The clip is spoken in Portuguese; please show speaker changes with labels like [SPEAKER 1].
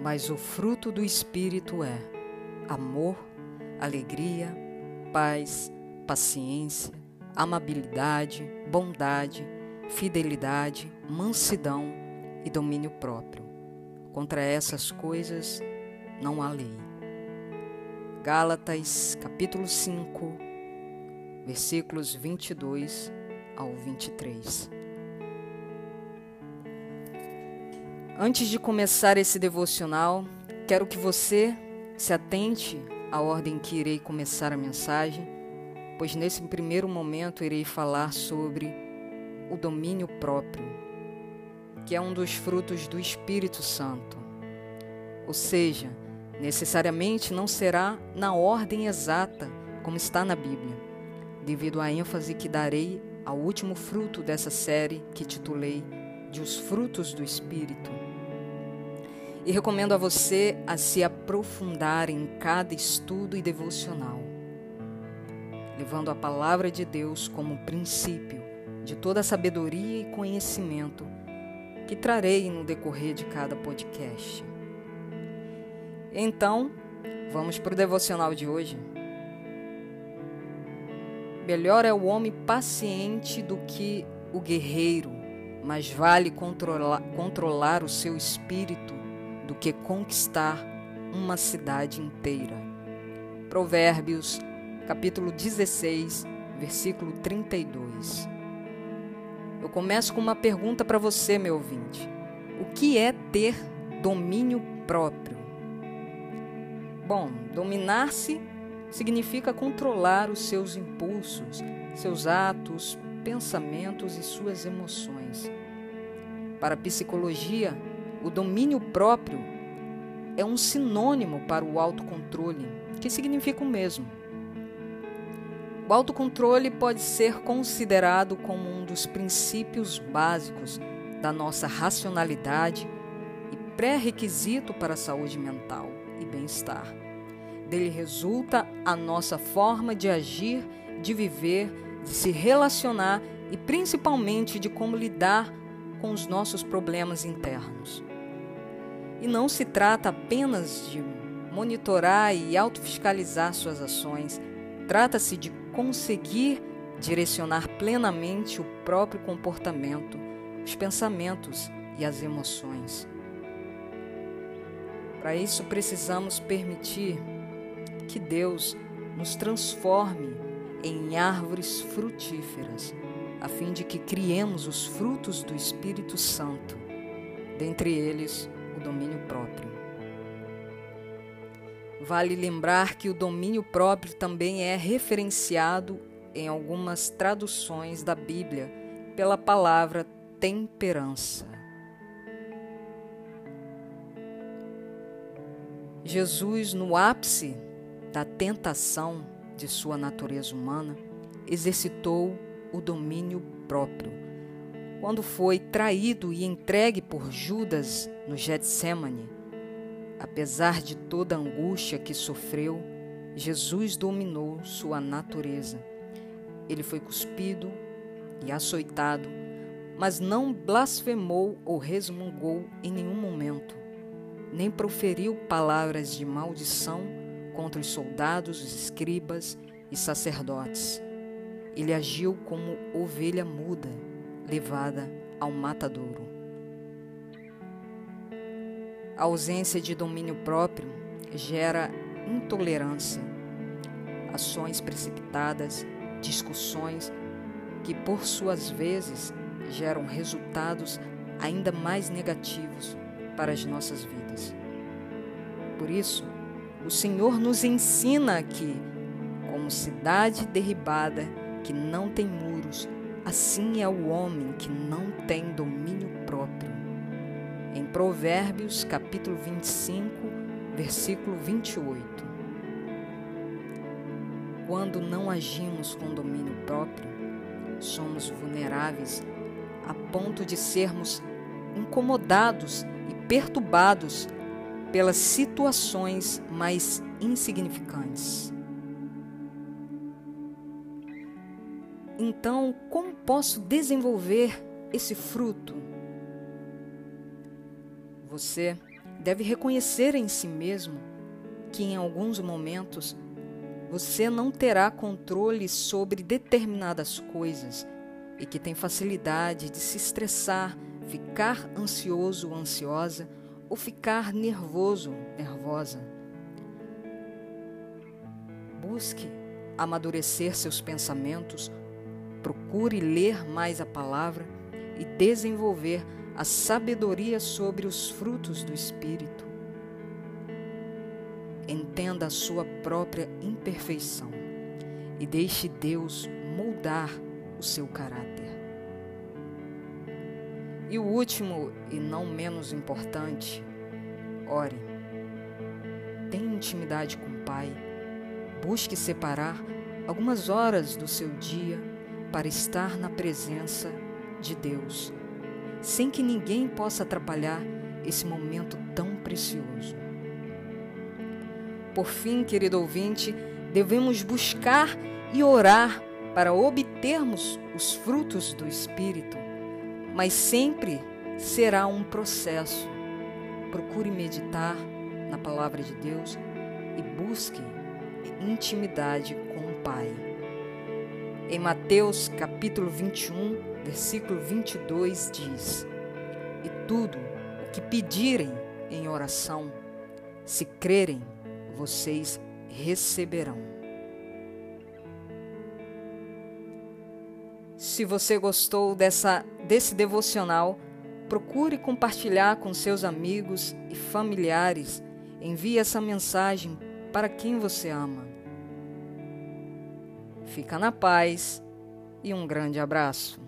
[SPEAKER 1] mas o fruto do Espírito é amor, alegria, paz, paciência, amabilidade, bondade, fidelidade, mansidão e domínio próprio. Contra essas coisas não há lei. Gálatas, capítulo 5, versículos 22 ao 23. Antes de começar esse devocional, quero que você se atente à ordem que irei começar a mensagem, pois nesse primeiro momento irei falar sobre o domínio próprio, que é um dos frutos do Espírito Santo. Ou seja, necessariamente não será na ordem exata como está na Bíblia, devido à ênfase que darei ao último fruto dessa série que titulei de Os Frutos do Espírito e recomendo a você a se aprofundar em cada estudo e devocional, levando a palavra de Deus como princípio de toda a sabedoria e conhecimento que trarei no decorrer de cada podcast. Então, vamos para o devocional de hoje. Melhor é o homem paciente do que o guerreiro, mas vale controlar, controlar o seu espírito do que conquistar uma cidade inteira. Provérbios, capítulo 16, versículo 32. Eu começo com uma pergunta para você, meu ouvinte. O que é ter domínio próprio? Bom, dominar-se significa controlar os seus impulsos, seus atos, pensamentos e suas emoções. Para a psicologia, o domínio próprio é um sinônimo para o autocontrole, que significa o mesmo. O autocontrole pode ser considerado como um dos princípios básicos da nossa racionalidade e pré-requisito para a saúde mental e bem-estar. Dele resulta a nossa forma de agir, de viver, de se relacionar e principalmente de como lidar com os nossos problemas internos. E não se trata apenas de monitorar e autofiscalizar suas ações, trata-se de conseguir direcionar plenamente o próprio comportamento, os pensamentos e as emoções. Para isso, precisamos permitir que Deus nos transforme em árvores frutíferas, a fim de que criemos os frutos do Espírito Santo, dentre eles domínio próprio. Vale lembrar que o domínio próprio também é referenciado em algumas traduções da Bíblia pela palavra temperança. Jesus, no ápice da tentação de sua natureza humana, exercitou o domínio próprio quando foi traído e entregue por Judas no Getsemane. Apesar de toda a angústia que sofreu, Jesus dominou sua natureza. Ele foi cuspido e açoitado, mas não blasfemou ou resmungou em nenhum momento, nem proferiu palavras de maldição contra os soldados, os escribas e sacerdotes. Ele agiu como ovelha muda levada ao matadouro. A ausência de domínio próprio gera intolerância, ações precipitadas, discussões que, por suas vezes, geram resultados ainda mais negativos para as nossas vidas. Por isso, o Senhor nos ensina que, como cidade derribada que não tem muros, Assim é o homem que não tem domínio próprio. Em Provérbios, capítulo 25, versículo 28. Quando não agimos com domínio próprio, somos vulneráveis a ponto de sermos incomodados e perturbados pelas situações mais insignificantes. Então, como posso desenvolver esse fruto? Você deve reconhecer em si mesmo que em alguns momentos você não terá controle sobre determinadas coisas e que tem facilidade de se estressar, ficar ansioso ou ansiosa ou ficar nervoso, nervosa. Busque amadurecer seus pensamentos, procure ler mais a palavra e desenvolver a sabedoria sobre os frutos do Espírito. Entenda a sua própria imperfeição e deixe Deus moldar o seu caráter. E o último e não menos importante, ore. Tenha intimidade com o Pai. Busque separar algumas horas do seu dia para estar na presença de Deus, sem que ninguém possa atrapalhar esse momento tão precioso. Por fim, querido ouvinte, devemos buscar e orar para obtermos os frutos do Espírito, mas sempre será um processo. Procure meditar na palavra de Deus e busque intimidade com o Pai. Em Mateus capítulo 21, versículo 22 diz: E tudo o que pedirem em oração, se crerem, vocês receberão. Se você gostou dessa, desse devocional, procure compartilhar com seus amigos e familiares. Envie essa mensagem para quem você ama. Fica na paz e um grande abraço.